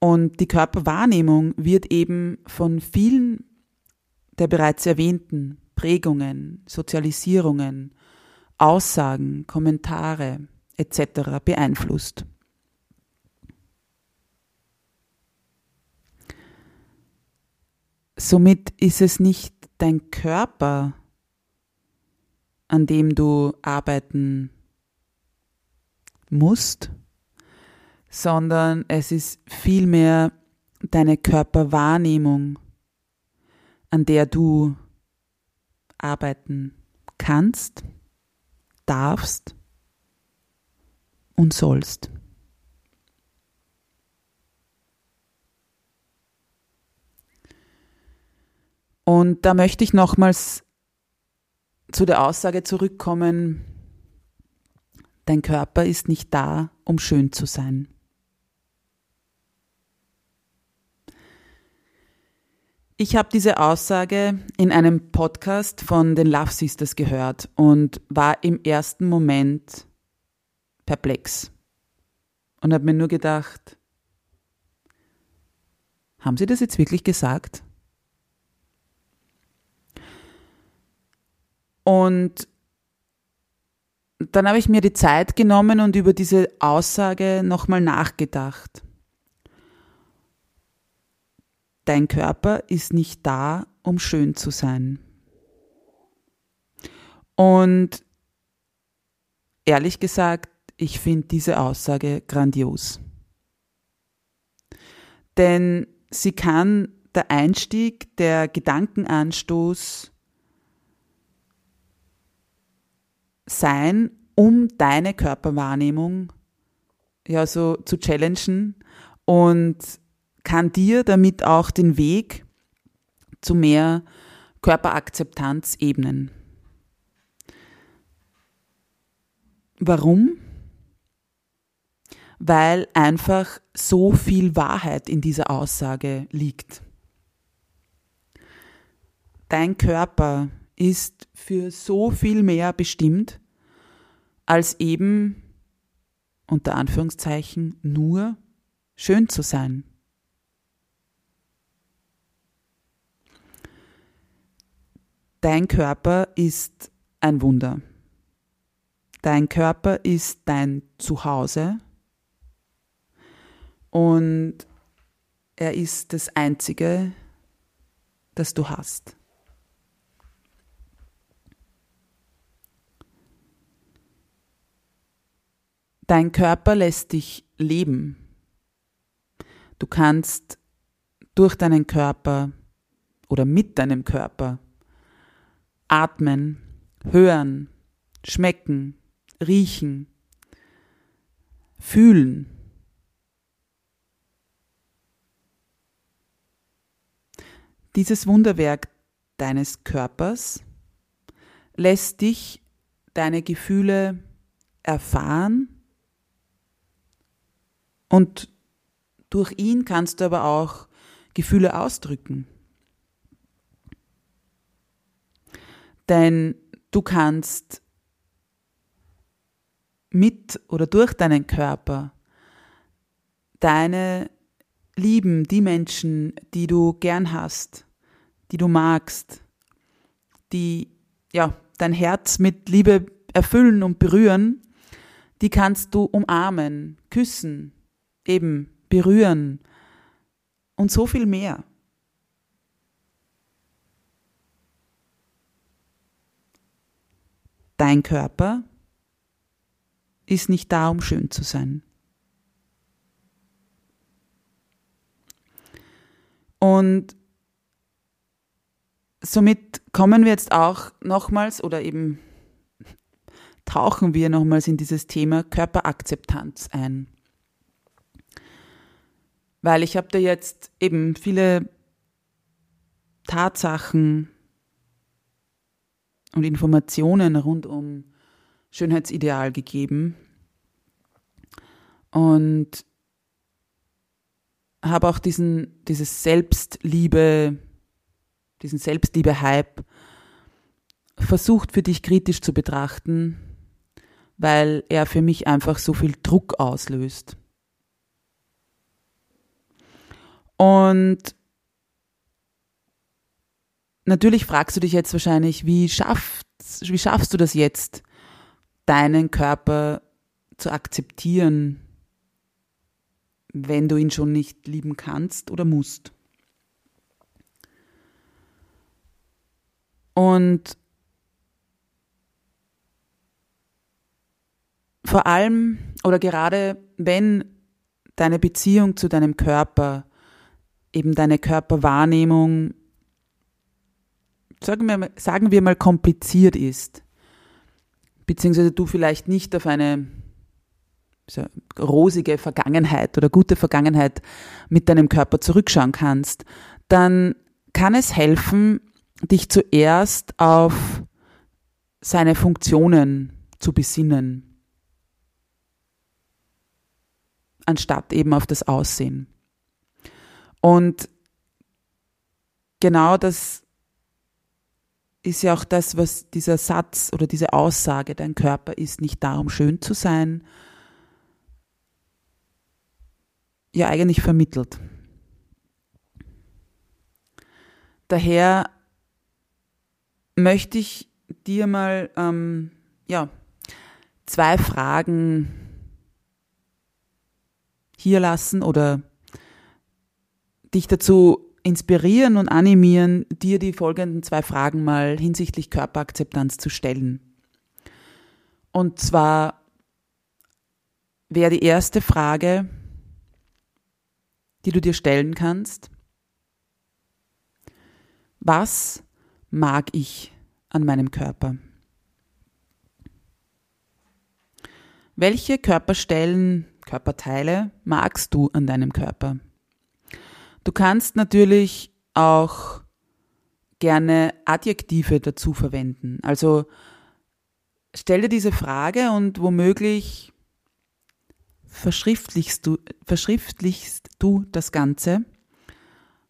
Und die Körperwahrnehmung wird eben von vielen der bereits erwähnten Prägungen, Sozialisierungen, Aussagen, Kommentare etc. beeinflusst. Somit ist es nicht dein Körper, an dem du arbeiten musst, sondern es ist vielmehr deine Körperwahrnehmung, an der du arbeiten kannst, darfst und sollst. Und da möchte ich nochmals zu der Aussage zurückkommen, dein Körper ist nicht da, um schön zu sein. Ich habe diese Aussage in einem Podcast von den Love Sisters gehört und war im ersten Moment perplex und habe mir nur gedacht, haben Sie das jetzt wirklich gesagt? Und dann habe ich mir die Zeit genommen und über diese Aussage nochmal nachgedacht. Dein Körper ist nicht da, um schön zu sein. Und ehrlich gesagt, ich finde diese Aussage grandios. Denn sie kann der Einstieg, der Gedankenanstoß sein, um deine Körperwahrnehmung ja so zu challengen und kann dir damit auch den Weg zu mehr Körperakzeptanz ebnen. Warum? Weil einfach so viel Wahrheit in dieser Aussage liegt. Dein Körper ist für so viel mehr bestimmt, als eben unter Anführungszeichen nur schön zu sein. Dein Körper ist ein Wunder. Dein Körper ist dein Zuhause und er ist das Einzige, das du hast. Dein Körper lässt dich leben. Du kannst durch deinen Körper oder mit deinem Körper atmen, hören, schmecken, riechen, fühlen. Dieses Wunderwerk deines Körpers lässt dich deine Gefühle erfahren und durch ihn kannst du aber auch Gefühle ausdrücken. Denn du kannst mit oder durch deinen Körper deine Lieben, die Menschen, die du gern hast, die du magst, die ja dein Herz mit Liebe erfüllen und berühren, die kannst du umarmen, küssen, eben berühren und so viel mehr. Dein Körper ist nicht da, um schön zu sein. Und somit kommen wir jetzt auch nochmals oder eben tauchen wir nochmals in dieses Thema Körperakzeptanz ein. Weil ich habe da jetzt eben viele Tatsachen und Informationen rund um Schönheitsideal gegeben und habe auch diesen, dieses Selbstliebe, diesen Selbstliebe-Hype versucht für dich kritisch zu betrachten, weil er für mich einfach so viel Druck auslöst. Und natürlich fragst du dich jetzt wahrscheinlich, wie schaffst, wie schaffst du das jetzt, deinen Körper zu akzeptieren, wenn du ihn schon nicht lieben kannst oder musst? Und vor allem oder gerade wenn deine Beziehung zu deinem Körper, eben deine Körperwahrnehmung, sagen wir, sagen wir mal, kompliziert ist, beziehungsweise du vielleicht nicht auf eine rosige Vergangenheit oder gute Vergangenheit mit deinem Körper zurückschauen kannst, dann kann es helfen, dich zuerst auf seine Funktionen zu besinnen. anstatt eben auf das Aussehen. Und genau das ist ja auch das, was dieser Satz oder diese Aussage, dein Körper ist nicht darum schön zu sein, ja eigentlich vermittelt. Daher möchte ich dir mal ähm, ja, zwei Fragen hier lassen oder dich dazu inspirieren und animieren, dir die folgenden zwei Fragen mal hinsichtlich Körperakzeptanz zu stellen. Und zwar wäre die erste Frage, die du dir stellen kannst, was mag ich an meinem Körper? Welche Körperstellen Körperteile magst du an deinem Körper? Du kannst natürlich auch gerne Adjektive dazu verwenden. Also stell dir diese Frage und womöglich verschriftlichst du, verschriftlichst du das Ganze,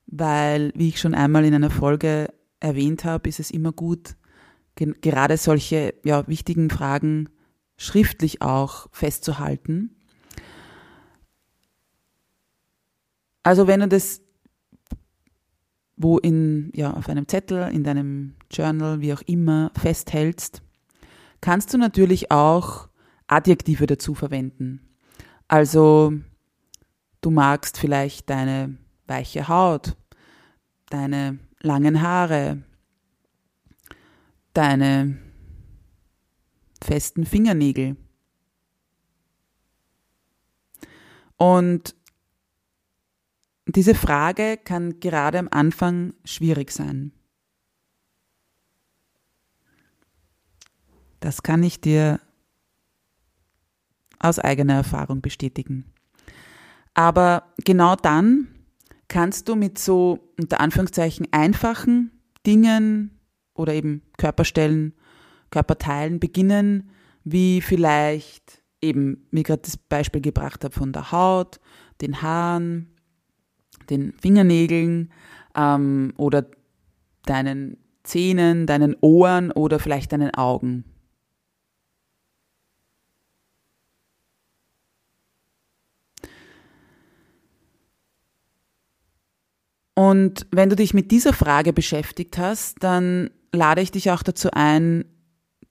weil, wie ich schon einmal in einer Folge erwähnt habe, ist es immer gut, gerade solche ja, wichtigen Fragen schriftlich auch festzuhalten. Also wenn du das wo in, ja, auf einem Zettel, in deinem Journal, wie auch immer, festhältst, kannst du natürlich auch Adjektive dazu verwenden. Also du magst vielleicht deine weiche Haut, deine langen Haare, deine festen Fingernägel. Und diese Frage kann gerade am Anfang schwierig sein. Das kann ich dir aus eigener Erfahrung bestätigen. Aber genau dann kannst du mit so unter Anführungszeichen einfachen Dingen oder eben Körperstellen, Körperteilen beginnen, wie vielleicht eben, wie gerade das Beispiel gebracht habe von der Haut, den Haaren, den Fingernägeln ähm, oder deinen Zähnen, deinen Ohren oder vielleicht deinen Augen. Und wenn du dich mit dieser Frage beschäftigt hast, dann lade ich dich auch dazu ein,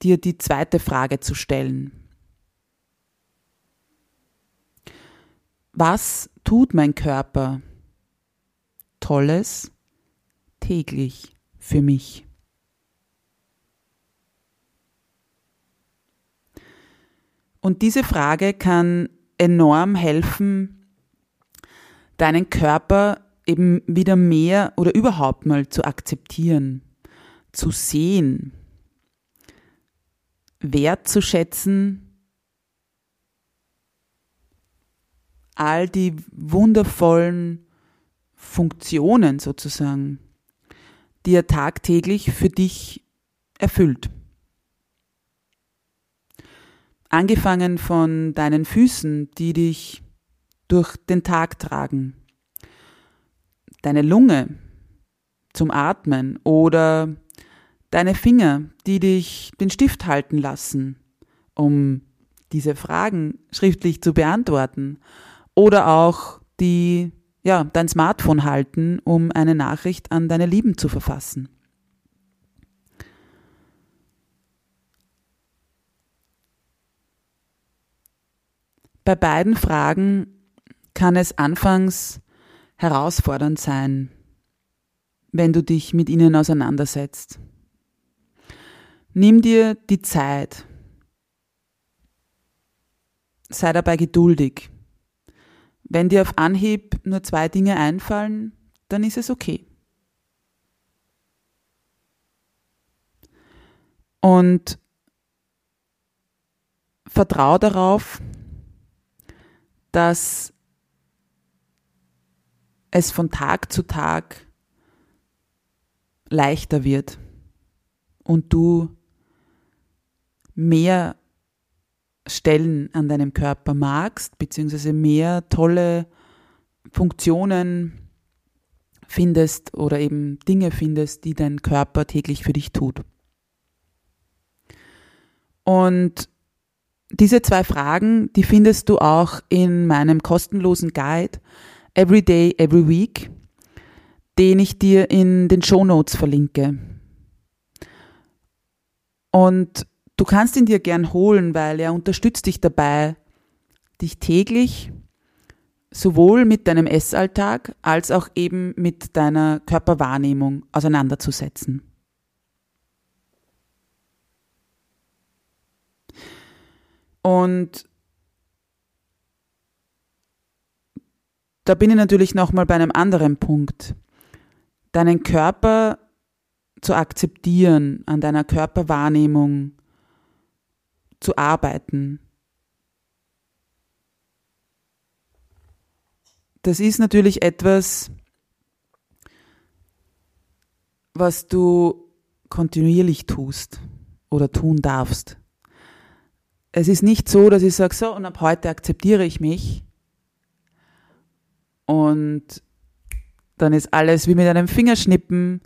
dir die zweite Frage zu stellen. Was tut mein Körper Tolles täglich für mich? Und diese Frage kann enorm helfen, deinen Körper eben wieder mehr oder überhaupt mal zu akzeptieren, zu sehen, wertzuschätzen, all die wundervollen Funktionen sozusagen, die er tagtäglich für dich erfüllt. Angefangen von deinen Füßen, die dich durch den Tag tragen, deine Lunge zum Atmen oder deine Finger, die dich den Stift halten lassen, um diese Fragen schriftlich zu beantworten oder auch die ja, dein Smartphone halten, um eine Nachricht an deine Lieben zu verfassen. Bei beiden Fragen kann es anfangs herausfordernd sein, wenn du dich mit ihnen auseinandersetzt. Nimm dir die Zeit. Sei dabei geduldig. Wenn dir auf Anhieb nur zwei Dinge einfallen, dann ist es okay. Und vertrau darauf, dass es von Tag zu Tag leichter wird und du mehr Stellen an deinem Körper magst, beziehungsweise mehr tolle Funktionen findest oder eben Dinge findest, die dein Körper täglich für dich tut. Und diese zwei Fragen, die findest du auch in meinem kostenlosen Guide Every Day, Every Week, den ich dir in den Show Notes verlinke. Und du kannst ihn dir gern holen, weil er unterstützt dich dabei, dich täglich sowohl mit deinem Essalltag als auch eben mit deiner Körperwahrnehmung auseinanderzusetzen. Und da bin ich natürlich nochmal bei einem anderen Punkt. Deinen Körper zu akzeptieren, an deiner Körperwahrnehmung zu arbeiten. Das ist natürlich etwas, was du kontinuierlich tust oder tun darfst es ist nicht so, dass ich sage, so, und ab heute akzeptiere ich mich. Und dann ist alles wie mit einem Fingerschnippen,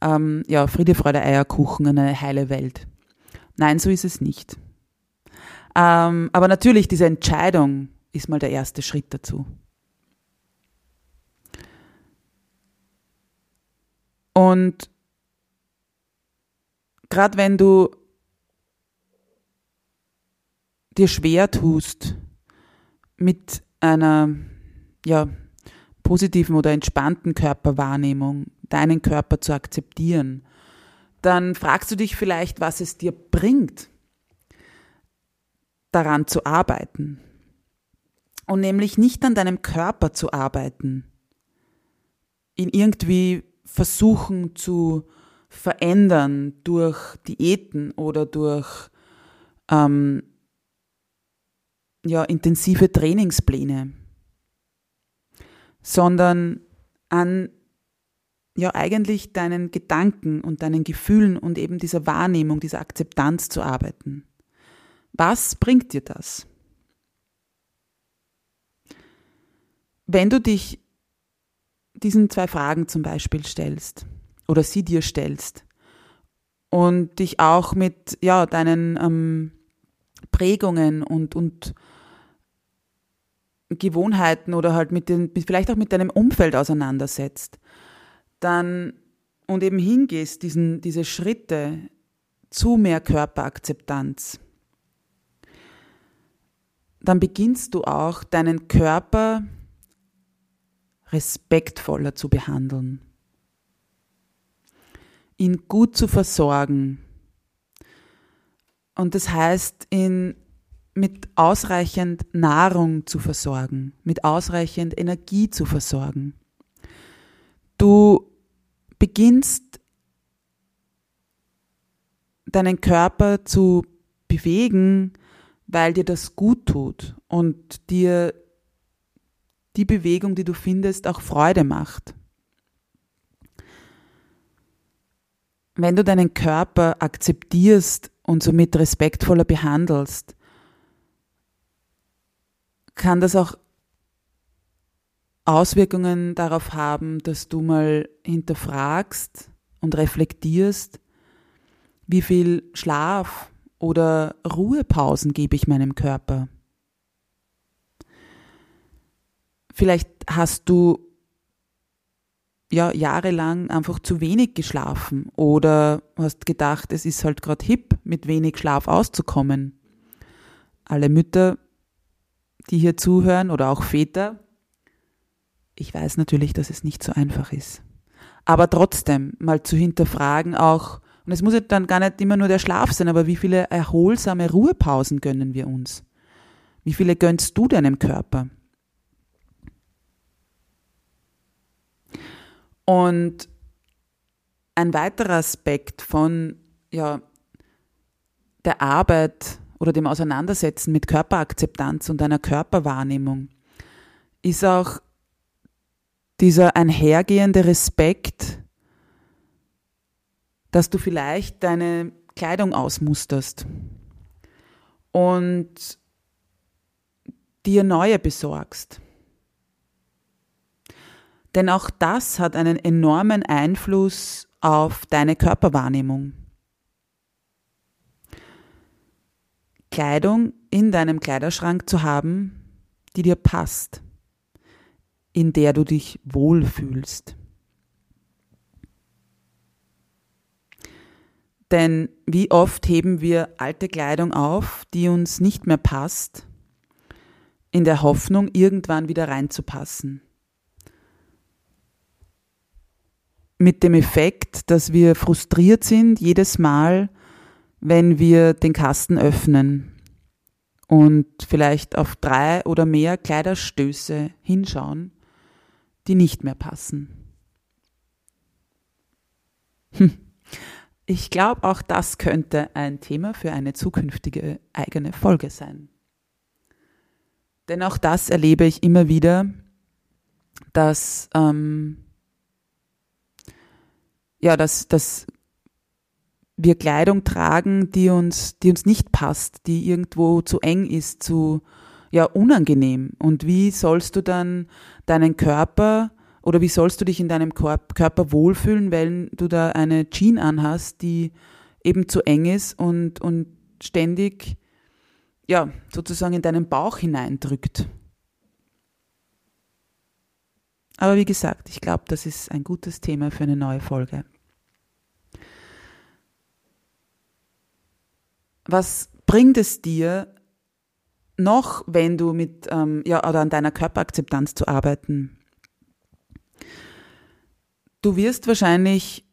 ähm, ja, Friede, Freude, Eierkuchen, eine heile Welt. Nein, so ist es nicht. Ähm, aber natürlich, diese Entscheidung ist mal der erste Schritt dazu. Und gerade wenn du dir schwer tust, mit einer ja, positiven oder entspannten Körperwahrnehmung deinen Körper zu akzeptieren, dann fragst du dich vielleicht, was es dir bringt, daran zu arbeiten. Und nämlich nicht an deinem Körper zu arbeiten, ihn irgendwie versuchen zu verändern durch Diäten oder durch ähm, ja, intensive Trainingspläne, sondern an ja eigentlich deinen Gedanken und deinen Gefühlen und eben dieser Wahrnehmung, dieser Akzeptanz zu arbeiten. Was bringt dir das? Wenn du dich diesen zwei Fragen zum Beispiel stellst oder sie dir stellst und dich auch mit ja, deinen ähm, Prägungen und, und Gewohnheiten oder halt mit den, vielleicht auch mit deinem Umfeld auseinandersetzt, dann und eben hingehst, diesen, diese Schritte zu mehr Körperakzeptanz, dann beginnst du auch deinen Körper respektvoller zu behandeln, ihn gut zu versorgen. Und das heißt, ihn mit ausreichend Nahrung zu versorgen, mit ausreichend Energie zu versorgen. Du beginnst deinen Körper zu bewegen, weil dir das gut tut und dir die Bewegung, die du findest, auch Freude macht. Wenn du deinen Körper akzeptierst und somit respektvoller behandelst, kann das auch Auswirkungen darauf haben, dass du mal hinterfragst und reflektierst, wie viel Schlaf oder Ruhepausen gebe ich meinem Körper. Vielleicht hast du ja jahrelang einfach zu wenig geschlafen oder hast gedacht, es ist halt gerade hip, mit wenig Schlaf auszukommen. Alle Mütter, die hier zuhören oder auch Väter, ich weiß natürlich, dass es nicht so einfach ist. Aber trotzdem mal zu hinterfragen auch, und es muss ja dann gar nicht immer nur der Schlaf sein, aber wie viele erholsame Ruhepausen gönnen wir uns? Wie viele gönnst du deinem Körper? Und ein weiterer Aspekt von ja, der Arbeit oder dem Auseinandersetzen mit Körperakzeptanz und einer Körperwahrnehmung ist auch dieser einhergehende Respekt, dass du vielleicht deine Kleidung ausmusterst und dir neue besorgst. Denn auch das hat einen enormen Einfluss auf deine Körperwahrnehmung. Kleidung in deinem Kleiderschrank zu haben, die dir passt, in der du dich wohlfühlst. Denn wie oft heben wir alte Kleidung auf, die uns nicht mehr passt, in der Hoffnung, irgendwann wieder reinzupassen. mit dem Effekt, dass wir frustriert sind jedes Mal, wenn wir den Kasten öffnen und vielleicht auf drei oder mehr Kleiderstöße hinschauen, die nicht mehr passen. Hm. Ich glaube, auch das könnte ein Thema für eine zukünftige eigene Folge sein. Denn auch das erlebe ich immer wieder, dass ähm, ja, dass, dass wir Kleidung tragen, die uns, die uns nicht passt, die irgendwo zu eng ist, zu ja, unangenehm. Und wie sollst du dann deinen Körper oder wie sollst du dich in deinem Körper wohlfühlen, wenn du da eine Jeans anhast, die eben zu eng ist und, und ständig ja, sozusagen in deinen Bauch hineindrückt. Aber wie gesagt, ich glaube, das ist ein gutes Thema für eine neue Folge. Was bringt es dir noch, wenn du mit, ähm, ja, oder an deiner Körperakzeptanz zu arbeiten? Du wirst wahrscheinlich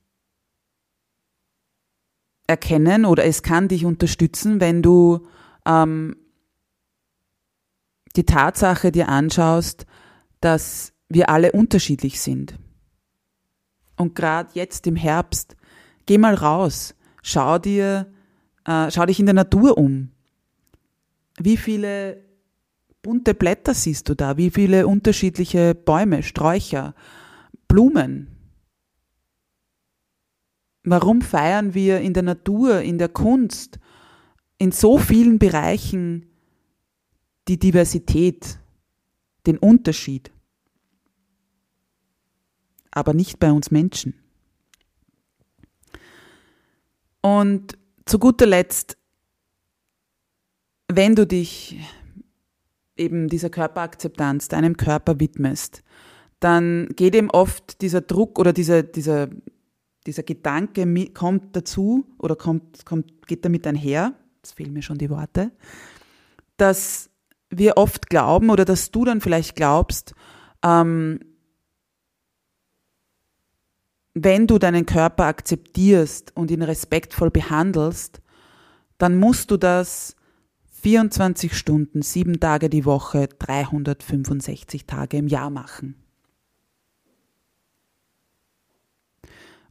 erkennen oder es kann dich unterstützen, wenn du ähm, die Tatsache dir anschaust, dass wir alle unterschiedlich sind. Und gerade jetzt im Herbst, geh mal raus, schau dir, äh, schau dich in der Natur um. Wie viele bunte Blätter siehst du da? Wie viele unterschiedliche Bäume, Sträucher, Blumen? Warum feiern wir in der Natur, in der Kunst, in so vielen Bereichen die Diversität, den Unterschied? aber nicht bei uns Menschen. Und zu guter Letzt, wenn du dich eben dieser Körperakzeptanz, deinem Körper widmest, dann geht ihm oft dieser Druck oder dieser, dieser, dieser Gedanke kommt dazu oder kommt, kommt, geht damit einher, jetzt fehlen mir schon die Worte, dass wir oft glauben oder dass du dann vielleicht glaubst, ähm, wenn du deinen Körper akzeptierst und ihn respektvoll behandelst, dann musst du das 24 Stunden, sieben Tage die Woche, 365 Tage im Jahr machen.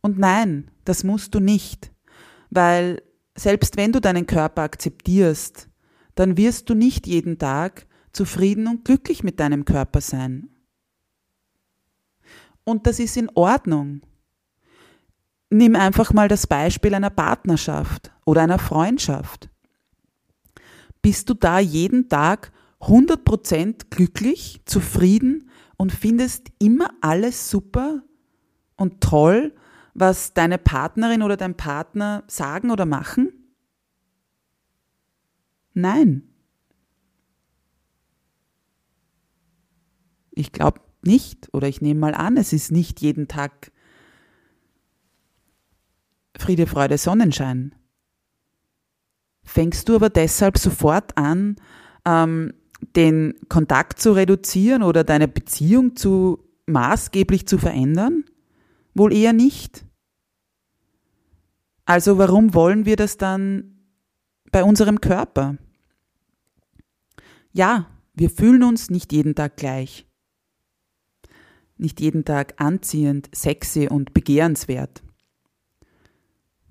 Und nein, das musst du nicht, weil selbst wenn du deinen Körper akzeptierst, dann wirst du nicht jeden Tag zufrieden und glücklich mit deinem Körper sein. Und das ist in Ordnung. Nimm einfach mal das Beispiel einer Partnerschaft oder einer Freundschaft. Bist du da jeden Tag 100% glücklich, zufrieden und findest immer alles super und toll, was deine Partnerin oder dein Partner sagen oder machen? Nein. Ich glaube nicht oder ich nehme mal an, es ist nicht jeden Tag Friede, Freude, Sonnenschein. Fängst du aber deshalb sofort an, ähm, den Kontakt zu reduzieren oder deine Beziehung zu maßgeblich zu verändern? Wohl eher nicht. Also warum wollen wir das dann bei unserem Körper? Ja, wir fühlen uns nicht jeden Tag gleich. Nicht jeden Tag anziehend, sexy und begehrenswert.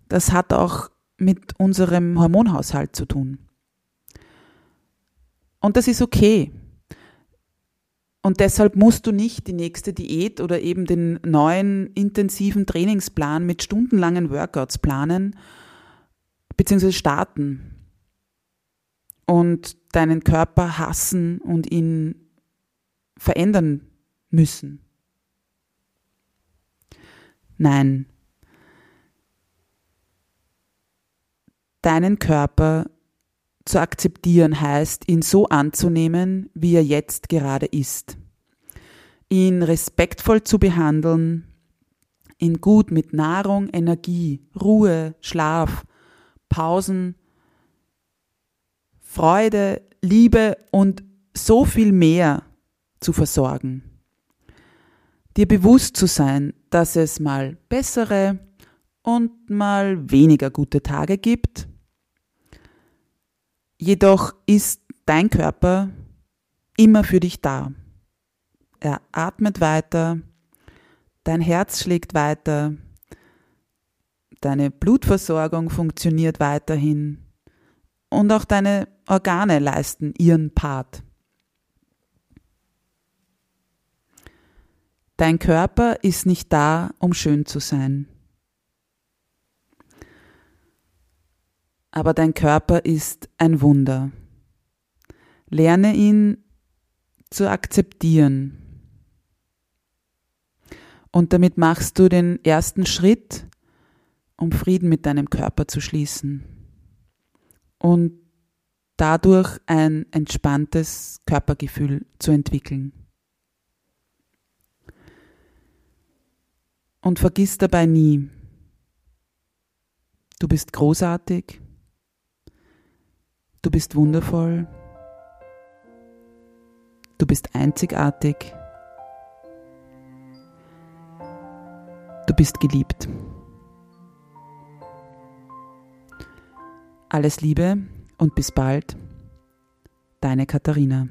Das hat auch mit unserem Hormonhaushalt zu tun. Und das ist okay. Und deshalb musst du nicht die nächste Diät oder eben den neuen intensiven Trainingsplan mit stundenlangen Workouts planen bzw. starten und deinen Körper hassen und ihn verändern müssen. Nein, deinen Körper zu akzeptieren heißt, ihn so anzunehmen, wie er jetzt gerade ist. Ihn respektvoll zu behandeln, ihn gut mit Nahrung, Energie, Ruhe, Schlaf, Pausen, Freude, Liebe und so viel mehr zu versorgen. Dir bewusst zu sein, dass es mal bessere und mal weniger gute Tage gibt Jedoch ist dein Körper immer für dich da. Er atmet weiter, dein Herz schlägt weiter, deine Blutversorgung funktioniert weiterhin und auch deine Organe leisten ihren Part. Dein Körper ist nicht da, um schön zu sein. Aber dein Körper ist ein Wunder. Lerne ihn zu akzeptieren. Und damit machst du den ersten Schritt, um Frieden mit deinem Körper zu schließen. Und dadurch ein entspanntes Körpergefühl zu entwickeln. Und vergiss dabei nie, du bist großartig, Du bist wundervoll. Du bist einzigartig. Du bist geliebt. Alles Liebe und bis bald, deine Katharina.